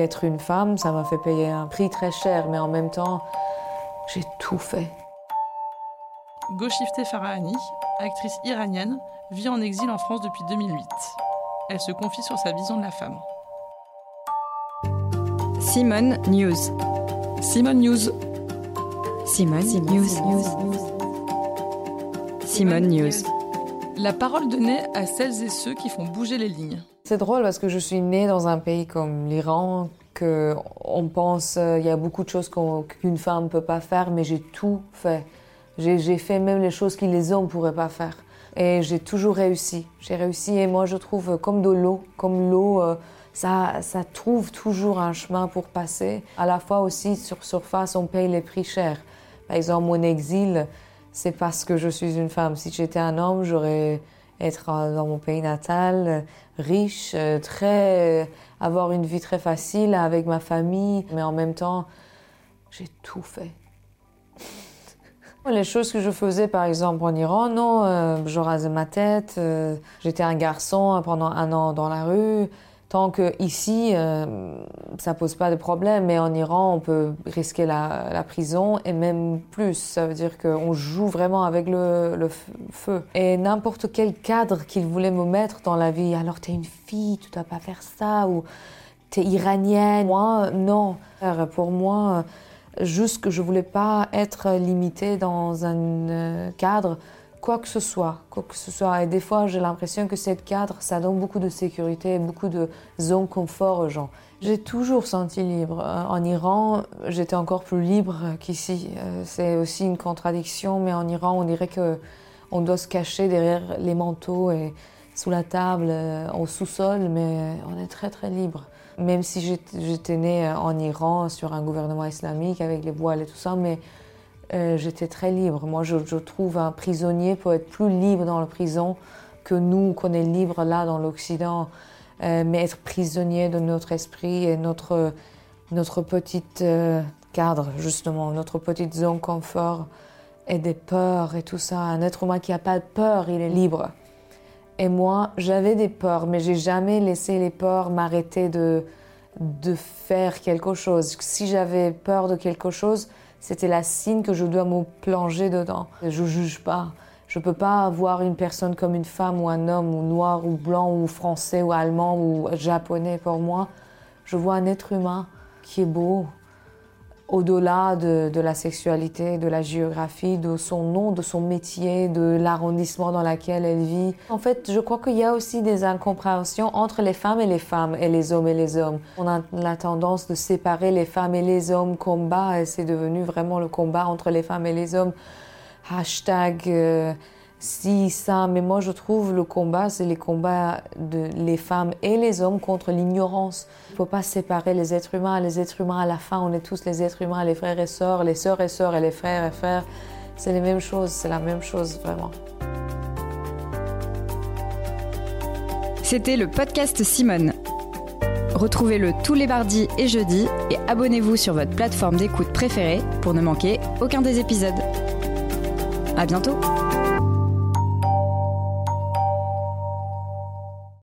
D'être une femme, ça m'a fait payer un prix très cher, mais en même temps, j'ai tout fait. Goshifte Farahani, actrice iranienne, vit en exil en France depuis 2008. Elle se confie sur sa vision de la femme. Simone News. Simone News. Simone, News. Simone News. La parole donnée à celles et ceux qui font bouger les lignes. C'est drôle parce que je suis née dans un pays comme l'Iran, que on pense il y a beaucoup de choses qu'une femme ne peut pas faire, mais j'ai tout fait. J'ai fait même les choses que les hommes ne pourraient pas faire. Et j'ai toujours réussi. J'ai réussi et moi je trouve comme de l'eau, comme l'eau, euh, ça, ça trouve toujours un chemin pour passer. À la fois aussi sur surface, on paye les prix chers. Par exemple, mon exil, c'est parce que je suis une femme. Si j'étais un homme, j'aurais être dans mon pays natal, riche, euh, très, avoir une vie très facile avec ma famille, mais en même temps, j'ai tout fait. Les choses que je faisais, par exemple, en Iran, non, euh, je rasais ma tête, euh, j'étais un garçon pendant un an dans la rue. Tant que ici, euh, ça pose pas de problème, mais en Iran, on peut risquer la, prison et même plus. Ça veut dire qu'on joue vraiment avec le, le feu. Et n'importe quel cadre qu'il voulait me mettre dans la vie, alors t'es une fille, tu dois pas faire ça, ou t'es iranienne. Moi, non. Pour moi, Juste que je voulais pas être limitée dans un euh, cadre, quoi que ce soit, quoi que ce soit. Et des fois, j'ai l'impression que ce cadre, ça donne beaucoup de sécurité, beaucoup de zone confort aux gens. J'ai toujours senti libre. Euh, en Iran, j'étais encore plus libre qu'ici. Euh, c'est aussi une contradiction, mais en Iran, on dirait que on doit se cacher derrière les manteaux et sous la table, au sous-sol, mais on est très très libre même si j'étais née euh, en Iran sur un gouvernement islamique avec les voiles et tout ça, mais euh, j'étais très libre. Moi, je, trouve un prisonnier peut être plus libre dans la prison que nous, qu'on est libre là dans l'Occident. Euh, mais être prisonnier de notre esprit et notre, notre petit cadre, justement, notre petite zone confort et des peurs et tout ça. Un être humain qui n'a pas de peur, il est libre. Et moi, j'avais des peurs, mais j'ai jamais laissé les peurs m'arrêter de, de faire quelque chose. Si j'avais peur de quelque chose, c'était la signe que je dois me plonger dedans. Je juge pas. Je peux pas voir une personne comme une femme ou un homme, ou noir ou blanc ou français ou allemand ou japonais pour moi. Je vois un être humain qui est beau, au-delà de, la sexualité, de la géographie, de son nom, de son métier, de l'arrondissement dans lequel elle vit. En fait, je crois qu'il y a aussi des incompréhensions entre les femmes et les femmes et les hommes et les hommes. On a la tendance de séparer les femmes et les hommes combat et c'est devenu vraiment le combat entre les femmes et les hommes. Hashtag... Euh, si ça, mais moi je trouve le combat, c'est les combats de les femmes et les hommes contre l'ignorance. Il ne faut pas séparer les êtres humains. Les êtres humains, à la fin, on est tous les êtres humains, les frères et sœurs, les sœurs et sœurs et les frères et frères. C'est les mêmes choses, c'est la même chose vraiment. C'était le podcast Simone. Retrouvez-le tous les mardis et jeudis et abonnez-vous sur votre plateforme d'écoute préférée pour ne manquer aucun des épisodes. À bientôt!